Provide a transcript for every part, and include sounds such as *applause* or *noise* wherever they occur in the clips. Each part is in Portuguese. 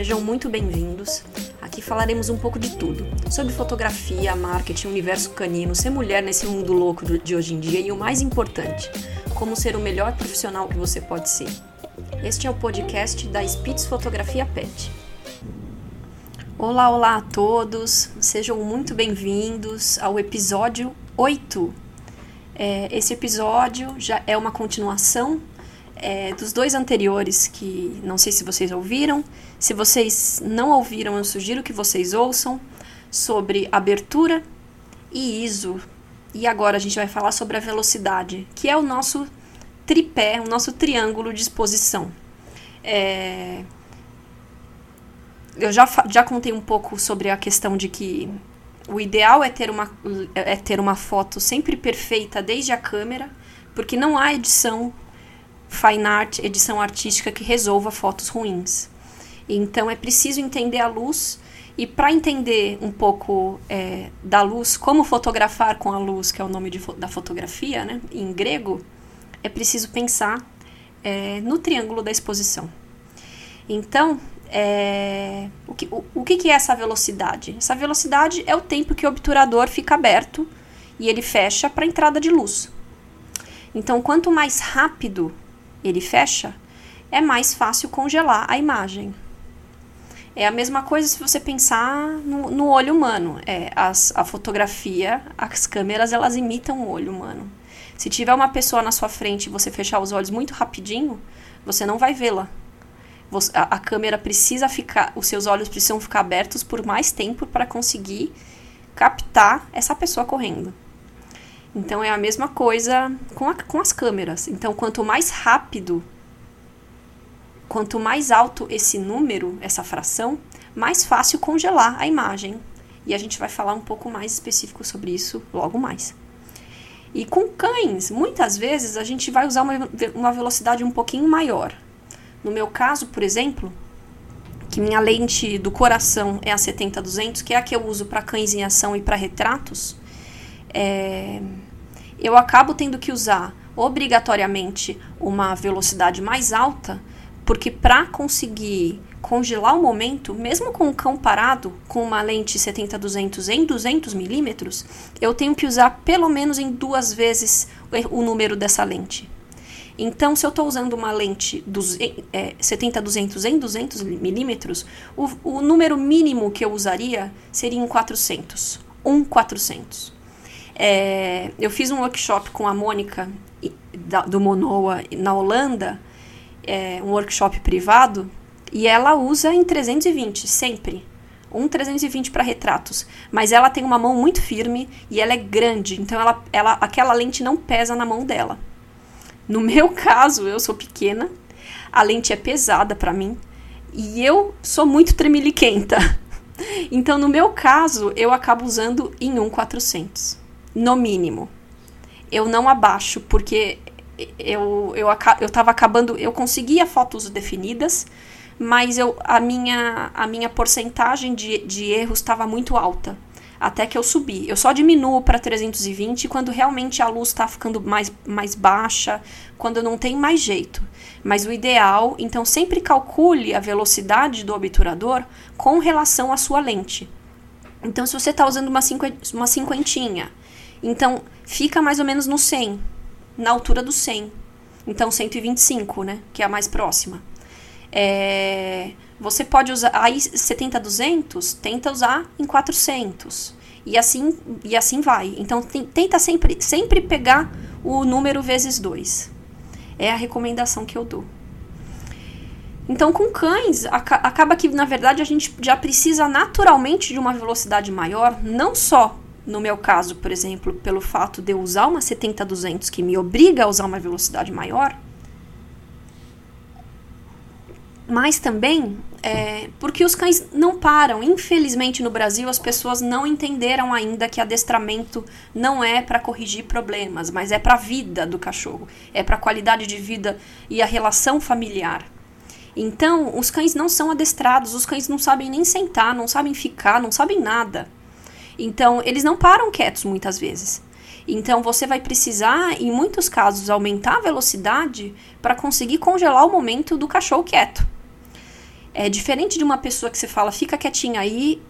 Sejam muito bem-vindos. Aqui falaremos um pouco de tudo: sobre fotografia, marketing, universo canino, ser mulher nesse mundo louco de hoje em dia e o mais importante, como ser o melhor profissional que você pode ser. Este é o podcast da Spitz Fotografia Pet. Olá, olá a todos, sejam muito bem-vindos ao episódio 8. É, esse episódio já é uma continuação é, dos dois anteriores que não sei se vocês ouviram. Se vocês não ouviram, eu sugiro que vocês ouçam sobre abertura e ISO. E agora a gente vai falar sobre a velocidade, que é o nosso tripé, o nosso triângulo de exposição. É... Eu já, já contei um pouco sobre a questão de que o ideal é ter, uma, é ter uma foto sempre perfeita desde a câmera, porque não há edição fine art, edição artística que resolva fotos ruins. Então é preciso entender a luz e para entender um pouco é, da luz, como fotografar com a luz, que é o nome de, da fotografia, né, em grego, é preciso pensar é, no triângulo da exposição. Então, é, o, que, o, o que é essa velocidade? Essa velocidade é o tempo que o obturador fica aberto e ele fecha para a entrada de luz. Então, quanto mais rápido ele fecha, é mais fácil congelar a imagem. É a mesma coisa se você pensar no, no olho humano. É, as, a fotografia, as câmeras, elas imitam o olho humano. Se tiver uma pessoa na sua frente e você fechar os olhos muito rapidinho, você não vai vê-la. A, a câmera precisa ficar, os seus olhos precisam ficar abertos por mais tempo para conseguir captar essa pessoa correndo. Então é a mesma coisa com, a, com as câmeras. Então, quanto mais rápido Quanto mais alto esse número, essa fração, mais fácil congelar a imagem. E a gente vai falar um pouco mais específico sobre isso logo mais. E com cães, muitas vezes a gente vai usar uma, uma velocidade um pouquinho maior. No meu caso, por exemplo, que minha lente do coração é a 70-200, que é a que eu uso para cães em ação e para retratos, é, eu acabo tendo que usar obrigatoriamente uma velocidade mais alta porque para conseguir congelar o momento, mesmo com o cão parado, com uma lente 70-200 em 200 milímetros, eu tenho que usar pelo menos em duas vezes o número dessa lente. Então, se eu estou usando uma lente é, 70-200 em 200 milímetros, o, o número mínimo que eu usaria seria em 400. 1 400. É, eu fiz um workshop com a Mônica da, do Monoa na Holanda é, um workshop privado e ela usa em 320, sempre. Um 320 para retratos. Mas ela tem uma mão muito firme e ela é grande, então ela, ela, aquela lente não pesa na mão dela. No *laughs* meu caso, eu sou pequena, a lente é pesada para mim e eu sou muito tremeliquenta. *laughs* Então, no meu caso, eu acabo usando em um 400, no mínimo. Eu não abaixo, porque eu, eu, eu tava acabando, eu conseguia fotos definidas, mas eu, a, minha, a minha porcentagem de, de erros estava muito alta. Até que eu subi. Eu só diminuo para 320 quando realmente a luz está ficando mais, mais baixa, quando não tem mais jeito. Mas o ideal, então sempre calcule a velocidade do obturador com relação à sua lente. Então, se você está usando uma, uma cinquentinha, então fica mais ou menos no 100 na altura do 100. Então, 125, né? Que é a mais próxima. É, você pode usar. Aí, 70 200, tenta usar em 400. E assim, e assim vai. Então, tenta sempre, sempre pegar o número vezes 2. É a recomendação que eu dou. Então, com cães, acaba que, na verdade, a gente já precisa naturalmente de uma velocidade maior, não só no meu caso, por exemplo, pelo fato de eu usar uma 70-200 que me obriga a usar uma velocidade maior, mas também é, porque os cães não param. Infelizmente, no Brasil, as pessoas não entenderam ainda que adestramento não é para corrigir problemas, mas é para a vida do cachorro, é para a qualidade de vida e a relação familiar. Então, os cães não são adestrados, os cães não sabem nem sentar, não sabem ficar, não sabem nada. Então, eles não param quietos muitas vezes. Então, você vai precisar, em muitos casos, aumentar a velocidade para conseguir congelar o momento do cachorro quieto. É diferente de uma pessoa que você fala, fica quietinha aí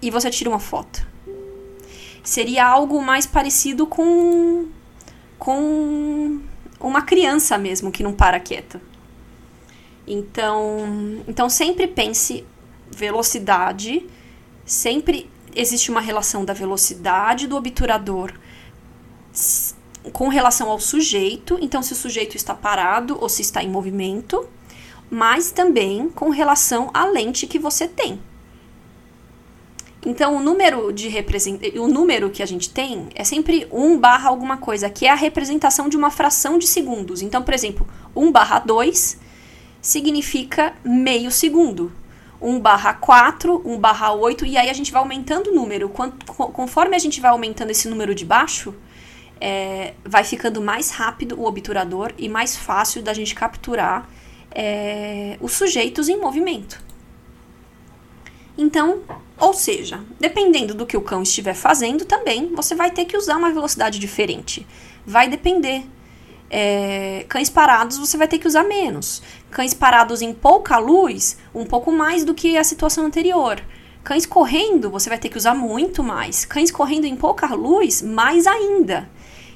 e você tira uma foto. Seria algo mais parecido com com uma criança mesmo que não para quieta. Então, então sempre pense velocidade, sempre existe uma relação da velocidade do obturador com relação ao sujeito, então se o sujeito está parado ou se está em movimento mas também com relação à lente que você tem. Então, o número de represent... o número que a gente tem é sempre 1 barra alguma coisa, que é a representação de uma fração de segundos. Então, por exemplo, 1 barra 2 significa meio segundo. 1 barra 4, 1 barra 8, e aí a gente vai aumentando o número. Conforme a gente vai aumentando esse número de baixo, é, vai ficando mais rápido o obturador e mais fácil da gente capturar é, os sujeitos em movimento. Então, ou seja, dependendo do que o cão estiver fazendo, também você vai ter que usar uma velocidade diferente. Vai depender. É, cães parados você vai ter que usar menos. Cães parados em pouca luz, um pouco mais do que a situação anterior. Cães correndo, você vai ter que usar muito mais. Cães correndo em pouca luz, mais ainda.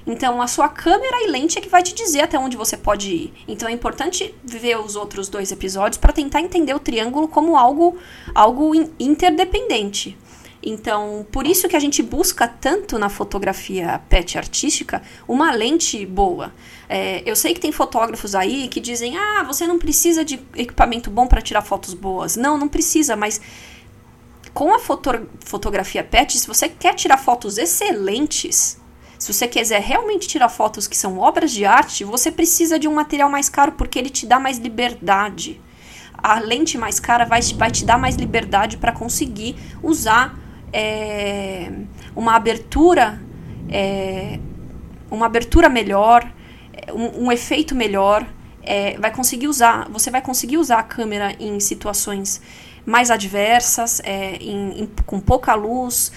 Então, a sua câmera e lente é que vai te dizer até onde você pode ir. Então, é importante ver os outros dois episódios para tentar entender o triângulo como algo, algo interdependente. Então, por isso que a gente busca tanto na fotografia pet artística uma lente boa. É, eu sei que tem fotógrafos aí que dizem: ah, você não precisa de equipamento bom para tirar fotos boas. Não, não precisa, mas com a foto fotografia pet, se você quer tirar fotos excelentes, se você quiser realmente tirar fotos que são obras de arte, você precisa de um material mais caro porque ele te dá mais liberdade. A lente mais cara vai, vai te dar mais liberdade para conseguir usar é, uma abertura, é, uma abertura melhor, um, um efeito melhor. É, vai conseguir usar, você vai conseguir usar a câmera em situações mais adversas, é, em, em, com pouca luz,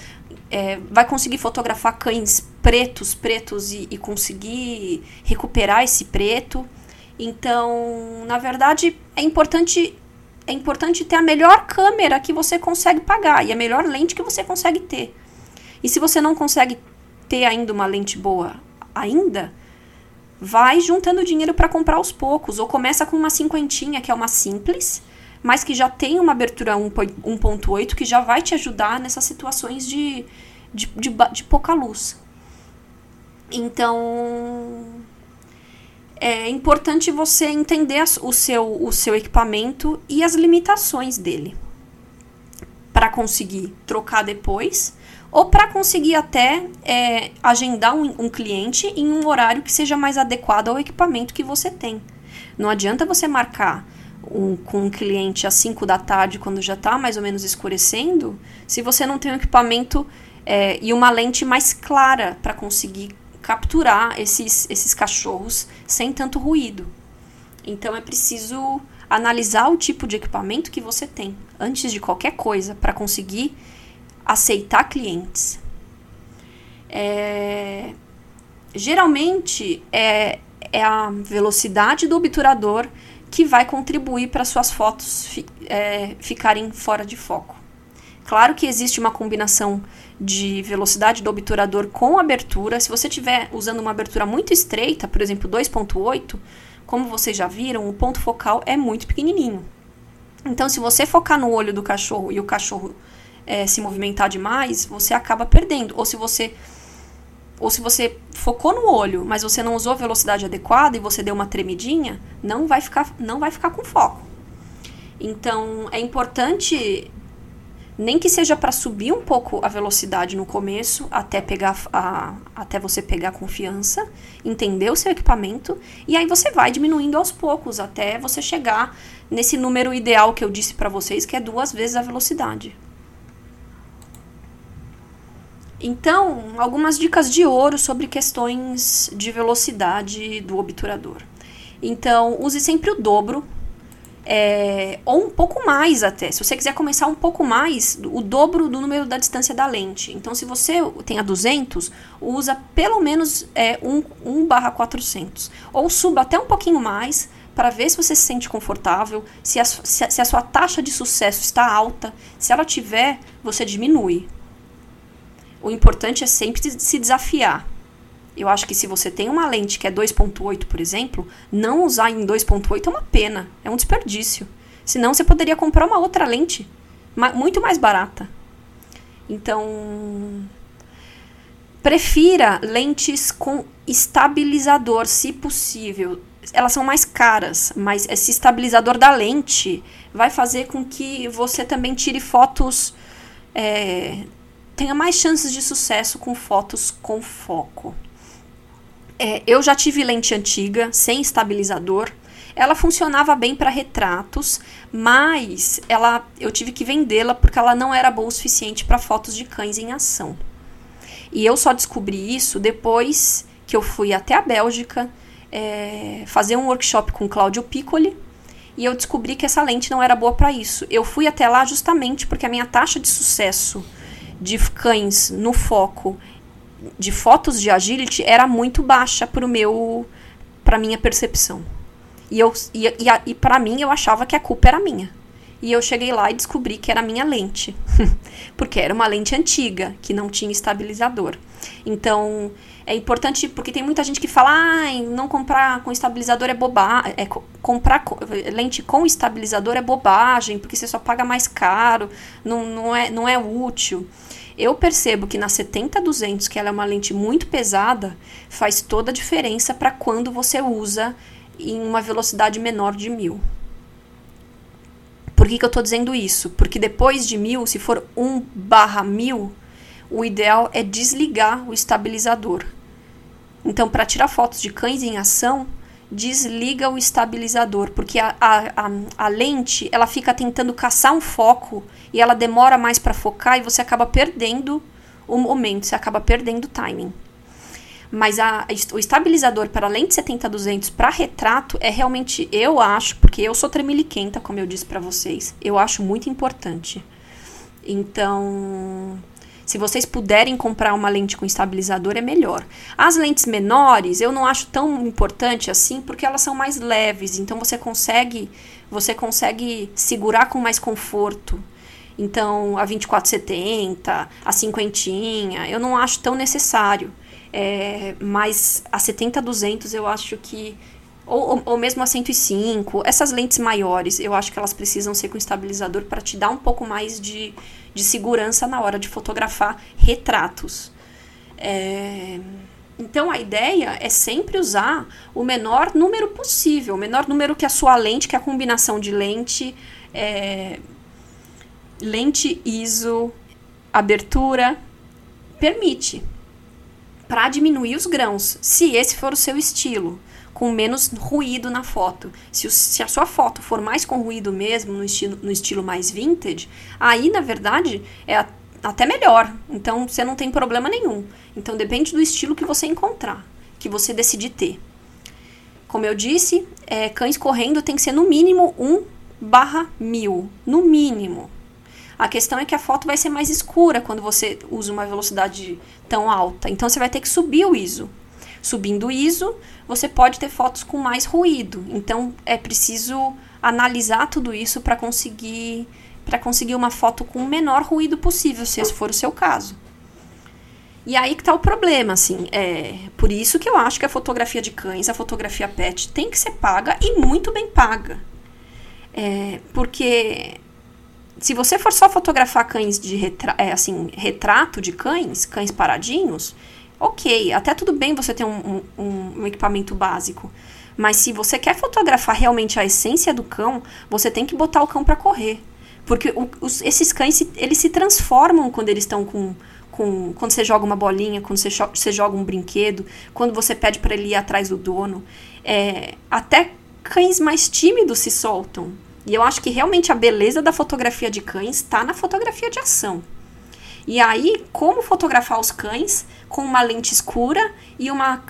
é, vai conseguir fotografar cães pretos, pretos e, e, conseguir recuperar esse preto. Então, na verdade, é importante é importante ter a melhor câmera que você consegue pagar e a melhor lente que você consegue ter. E se você não consegue ter ainda uma lente boa ainda, vai juntando dinheiro para comprar aos poucos ou começa com uma cinquentinha, que é uma simples, mas que já tem uma abertura 1.8 que já vai te ajudar nessas situações de, de, de, de pouca luz. Então, é importante você entender o seu, o seu equipamento e as limitações dele para conseguir trocar depois ou para conseguir até é, agendar um, um, cliente em um horário que seja mais adequado ao equipamento que você tem. Não adianta você marcar um, com um cliente às 5 da tarde, quando já está mais ou menos escurecendo, se você não tem um equipamento é, e uma lente mais clara para conseguir capturar esses, esses cachorros sem tanto ruído. Então é preciso analisar o tipo de equipamento que você tem antes de qualquer coisa para conseguir aceitar clientes. É, geralmente é, é a velocidade do obturador que vai contribuir para suas fotos fi, é, ficarem fora de foco. Claro que existe uma combinação de velocidade do obturador com abertura. Se você estiver usando uma abertura muito estreita, por exemplo 2.8, como vocês já viram, o ponto focal é muito pequenininho. Então, se você focar no olho do cachorro e o cachorro é, se movimentar demais, você acaba perdendo. Ou se você ou se você focou no olho, mas você não usou a velocidade adequada e você deu uma tremidinha, não vai ficar, não vai ficar com foco. Então, é importante nem que seja para subir um pouco a velocidade no começo, até pegar a, até você pegar confiança, entender o seu equipamento, e aí você vai diminuindo aos poucos até você chegar nesse número ideal que eu disse para vocês, que é duas vezes a velocidade. Então, algumas dicas de ouro sobre questões de velocidade do obturador. Então, use sempre o dobro é, ou um pouco mais até. Se você quiser começar um pouco mais, o dobro do número da distância da lente. Então, se você tem a 200, usa pelo menos é, 1, 1 barra 400. Ou suba até um pouquinho mais para ver se você se sente confortável, se a, se, a, se a sua taxa de sucesso está alta. Se ela tiver, você diminui. O importante é sempre se desafiar. Eu acho que se você tem uma lente que é 2.8, por exemplo, não usar em 2.8 é uma pena, é um desperdício. Senão você poderia comprar uma outra lente, muito mais barata. Então, prefira lentes com estabilizador, se possível. Elas são mais caras, mas esse estabilizador da lente vai fazer com que você também tire fotos, é, tenha mais chances de sucesso com fotos com foco. É, eu já tive lente antiga, sem estabilizador. Ela funcionava bem para retratos, mas ela, eu tive que vendê-la porque ela não era boa o suficiente para fotos de cães em ação. E eu só descobri isso depois que eu fui até a Bélgica é, fazer um workshop com Claudio Piccoli e eu descobri que essa lente não era boa para isso. Eu fui até lá justamente porque a minha taxa de sucesso de cães no foco de fotos de agility era muito baixa para meu para minha percepção. E eu e, e, e para mim eu achava que a culpa era minha. E eu cheguei lá e descobri que era minha lente. *laughs* porque era uma lente antiga, que não tinha estabilizador. Então, é importante porque tem muita gente que fala: "Ah, não comprar com estabilizador é bobagem, é comprar lente com estabilizador é bobagem, porque você só paga mais caro, não, não é não é útil". Eu percebo que na 70-200, que ela é uma lente muito pesada, faz toda a diferença para quando você usa em uma velocidade menor de 1000. Por que, que eu estou dizendo isso? Porque depois de 1000, se for 1 barra 1000, o ideal é desligar o estabilizador. Então, para tirar fotos de cães em ação, desliga o estabilizador, porque a, a, a, a, lente ela fica tentando caçar um foco e ela demora mais para focar e você acaba perdendo o momento, você acaba perdendo o timing. Mas a, o estabilizador para lente 70-200 para retrato é realmente, eu acho, porque eu sou tremeliquenta, como eu disse para vocês, eu acho muito importante. Então, se vocês puderem comprar uma lente com estabilizador, é melhor. As lentes menores, eu não acho tão importante assim, porque elas são mais leves, então você consegue, você consegue segurar com mais conforto. Então, a 2470, a cinquentinha, eu não acho tão necessário. É, mas a 70-200 eu acho que ou, ou, mesmo a 105, essas lentes maiores, eu acho que elas precisam ser com estabilizador para te dar um pouco mais de, de segurança na hora de fotografar retratos. É, então a ideia é sempre usar o menor número possível, o menor número que a sua lente, que a combinação de lente, é, lente ISO, abertura, permite, para diminuir os grãos, se esse for o seu estilo com menos ruído na foto. Se, o, se, a sua foto for mais com ruído mesmo, no estilo, no estilo mais vintage, aí na verdade é a, até melhor. Então você não tem problema nenhum. Então depende do estilo que você encontrar, que você decidir ter. Como eu disse, é, cães correndo tem que ser no mínimo 1 barra 1000. No mínimo. A questão é que a foto vai ser mais escura quando você usa uma velocidade tão alta. Então você vai ter que subir o ISO. Subindo ISO, você pode ter fotos com mais ruído. Então é preciso analisar tudo isso para conseguir para conseguir uma foto com o menor ruído possível, se esse for o seu caso. E aí que tá o problema, assim, é por isso que eu acho que a fotografia de cães, a fotografia pet, tem que ser paga e muito bem paga. É, porque se você for só fotografar cães de retra é, assim, retrato de cães, cães paradinhos, ok, até tudo bem você ter um, um, um equipamento básico. Mas se você quer fotografar realmente a essência do cão, você tem que botar o cão para correr. Porque o, os, esses cães, eles se transformam quando eles estão com, com... Quando você joga uma bolinha, quando você, você joga um brinquedo, quando você pede para ele ir atrás do dono. É, até cães mais tímidos se soltam. E eu acho que realmente a beleza da fotografia de cães está na fotografia de ação. E aí, como fotografar os cães com uma lente escura e uma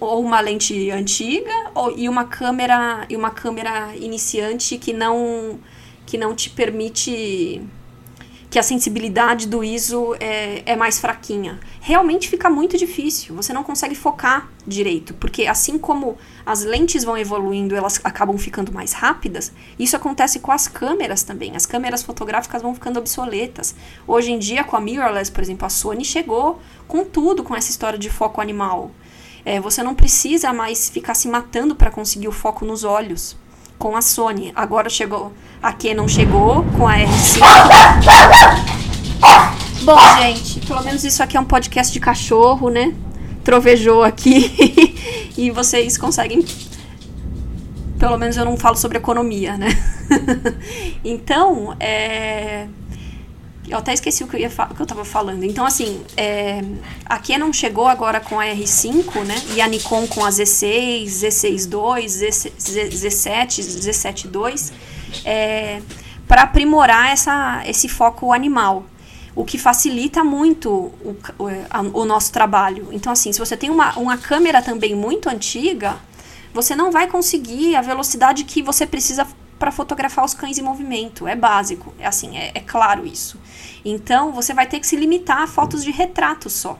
ou uma lente antiga ou, e uma câmera e uma câmera iniciante que não que não te permite que a sensibilidade do ISO é, é mais fraquinha. Realmente fica muito difícil, você não consegue focar direito, porque assim como as lentes vão evoluindo, elas acabam ficando mais rápidas, isso acontece com as câmeras também. As câmeras fotográficas vão ficando obsoletas. Hoje em dia, com a mirrorless, por exemplo, a Sony chegou com tudo com essa história de foco animal. É, você não precisa mais ficar se matando para conseguir o foco nos olhos com a Sony. Agora chegou a Canon chegou com a R5. Bom, gente, pelo menos isso aqui é um podcast de cachorro, né? Trovejou aqui *laughs* e vocês conseguem. Pelo menos eu não falo sobre economia, né? *laughs* então, é eu até esqueci o que eu, ia que eu tava falando. Então, assim, é, a Canon chegou agora com a R5, né? E a Nikon com a Z6, Z6 II, Z, Z7, Z7 II, é, para aprimorar essa, esse foco animal. O que facilita muito o, o, a, o nosso trabalho. Então, assim, se você tem uma, uma câmera também muito antiga, você não vai conseguir a velocidade que você precisa para fotografar os cães em movimento. É básico, é assim, é, é claro isso. Então, você vai ter que se limitar a fotos de retrato só.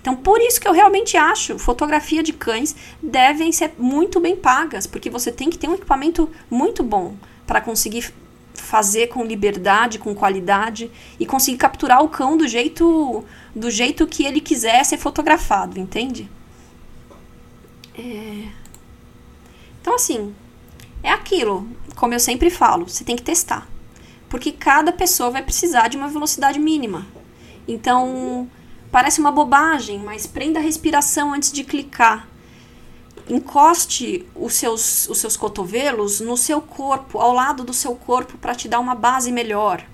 Então, por isso que eu realmente acho fotografia de cães devem ser muito bem pagas, porque você tem que ter um equipamento muito bom para conseguir fazer com liberdade, com qualidade e conseguir capturar o cão do jeito do jeito que ele quiser ser fotografado, entende? É... Então, assim, é aquilo, como eu sempre falo, você tem que testar. Porque cada pessoa vai precisar de uma velocidade mínima. Então, parece uma bobagem, mas prenda a respiração antes de clicar. Encoste os seus, os seus cotovelos no seu corpo, ao lado do seu corpo, para te dar uma base melhor.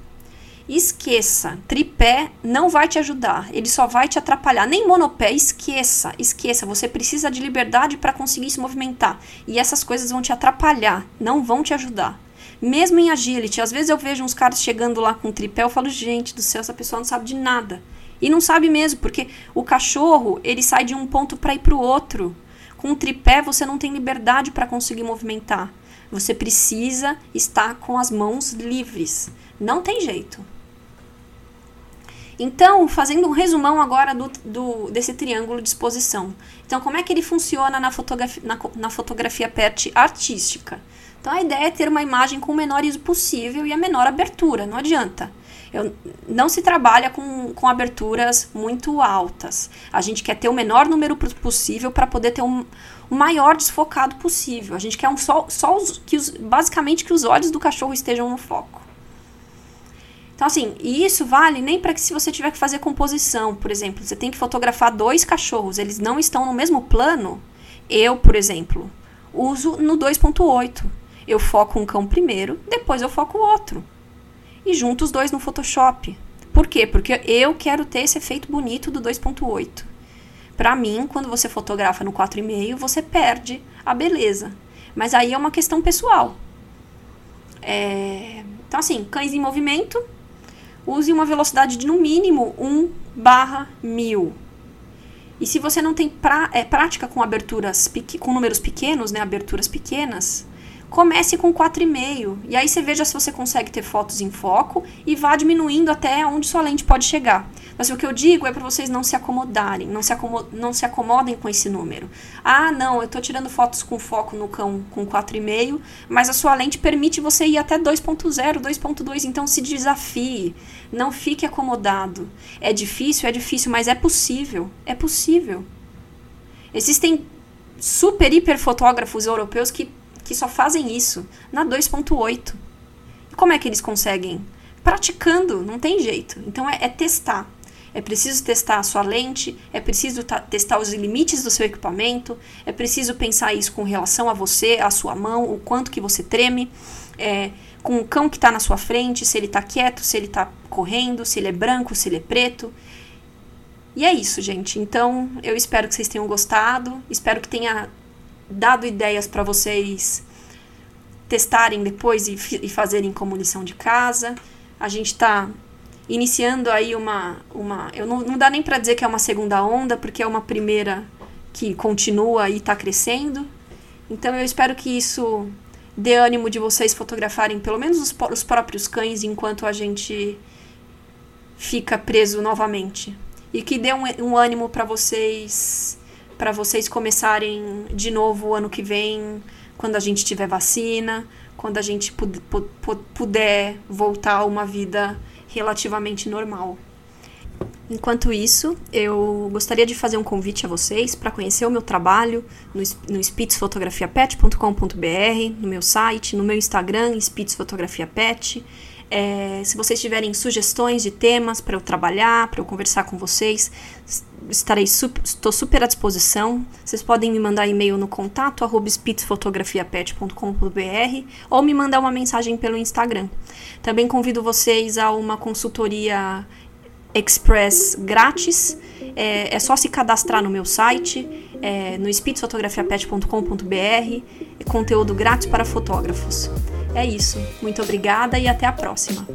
Esqueça, tripé não vai te ajudar, ele só vai te atrapalhar. Nem monopé, esqueça, esqueça. Você precisa de liberdade para conseguir se movimentar. E essas coisas vão te atrapalhar, não vão te ajudar. Mesmo em agility, às vezes eu vejo uns caras chegando lá com tripé, eu falo, gente do céu, essa pessoa não sabe de nada. E não sabe mesmo, porque o cachorro, ele sai de um ponto para ir para o outro. Com o tripé, você não tem liberdade para conseguir movimentar. Você precisa estar com as mãos livres. Não tem jeito. Então, fazendo um resumão agora do, do, desse triângulo de exposição. Então, como é que ele funciona na fotografia, na, na fotografia PET artística? Então, a ideia é ter uma imagem com o menor ISO possível e a menor abertura, não adianta. Eu, não se trabalha com, com aberturas muito altas. A gente quer ter o menor número possível para poder ter um, o maior desfocado possível. A gente quer um, só, só os, que os, basicamente que os olhos do cachorro estejam no foco. Então, assim, e isso vale nem para que se você tiver que fazer composição, por exemplo, você tem que fotografar dois cachorros, eles não estão no mesmo plano. Eu, por exemplo, uso no 2.8. Eu foco um cão primeiro, depois eu foco o outro. E junto os dois no Photoshop. Por quê? Porque eu quero ter esse efeito bonito do 2.8. Para mim, quando você fotografa no 4,5, você perde a beleza. Mas aí é uma questão pessoal. É... Então, assim, cães em movimento, use uma velocidade de no mínimo 1 barra 1000. E se você não tem pra, é, prática com aberturas com números pequenos, né, aberturas pequenas, comece com 4,5. E aí você veja se você consegue ter fotos em foco e vá diminuindo até onde sua lente pode chegar. Mas o que eu digo é para vocês não se acomodarem, não se, não se acomodem com esse número. Ah, não, eu estou tirando fotos com foco no cão com 4,5, mas a sua lente permite você ir até 2.0, 2.2, então se desafie. Não fique acomodado. É difícil, é difícil, mas é possível. É possível. Existem super hiper fotógrafos europeus que que só fazem isso na 2.8. E como é que eles conseguem? Praticando, não tem jeito. Então é, é testar. É preciso testar a sua lente, é preciso testar os limites do seu equipamento, é preciso pensar isso com relação a você, a sua mão, o quanto que você treme. é, com o cão que está na sua frente, se ele está quieto, se ele está correndo, se ele é branco, se ele é preto. E é isso, gente. Então, eu espero que vocês tenham gostado. Espero que tenha dado ideias para vocês testarem depois e, e fazerem como lição de casa. A gente está iniciando aí uma. uma eu não, não dá nem para dizer que é uma segunda onda, porque é uma primeira que continua e está crescendo. Então eu espero que isso dê ânimo de vocês fotografarem pelo menos os, os próprios cães enquanto a gente fica preso novamente e que dê um, um ânimo para vocês para vocês começarem de novo o ano que vem, quando a gente tiver vacina, quando a gente puder voltar a uma vida relativamente normal. Enquanto isso, eu gostaria de fazer um convite a vocês para conhecer o meu trabalho no, no spitzfotografiapet.com.br, no meu site, no meu Instagram, spitzfotografiapet. É, se vocês tiverem sugestões de temas para eu trabalhar, para eu conversar com vocês, estarei estou super à disposição. Vocês podem me mandar e-mail no contato spitzfotografiapet.com.br ou me mandar uma mensagem pelo Instagram. Também convido vocês a uma consultoria Express grátis. É, é só se cadastrar no meu site, é, no spitzfotografiapet.com.br, é conteúdo grátis para fotógrafos. É isso. Muito obrigada e até a próxima.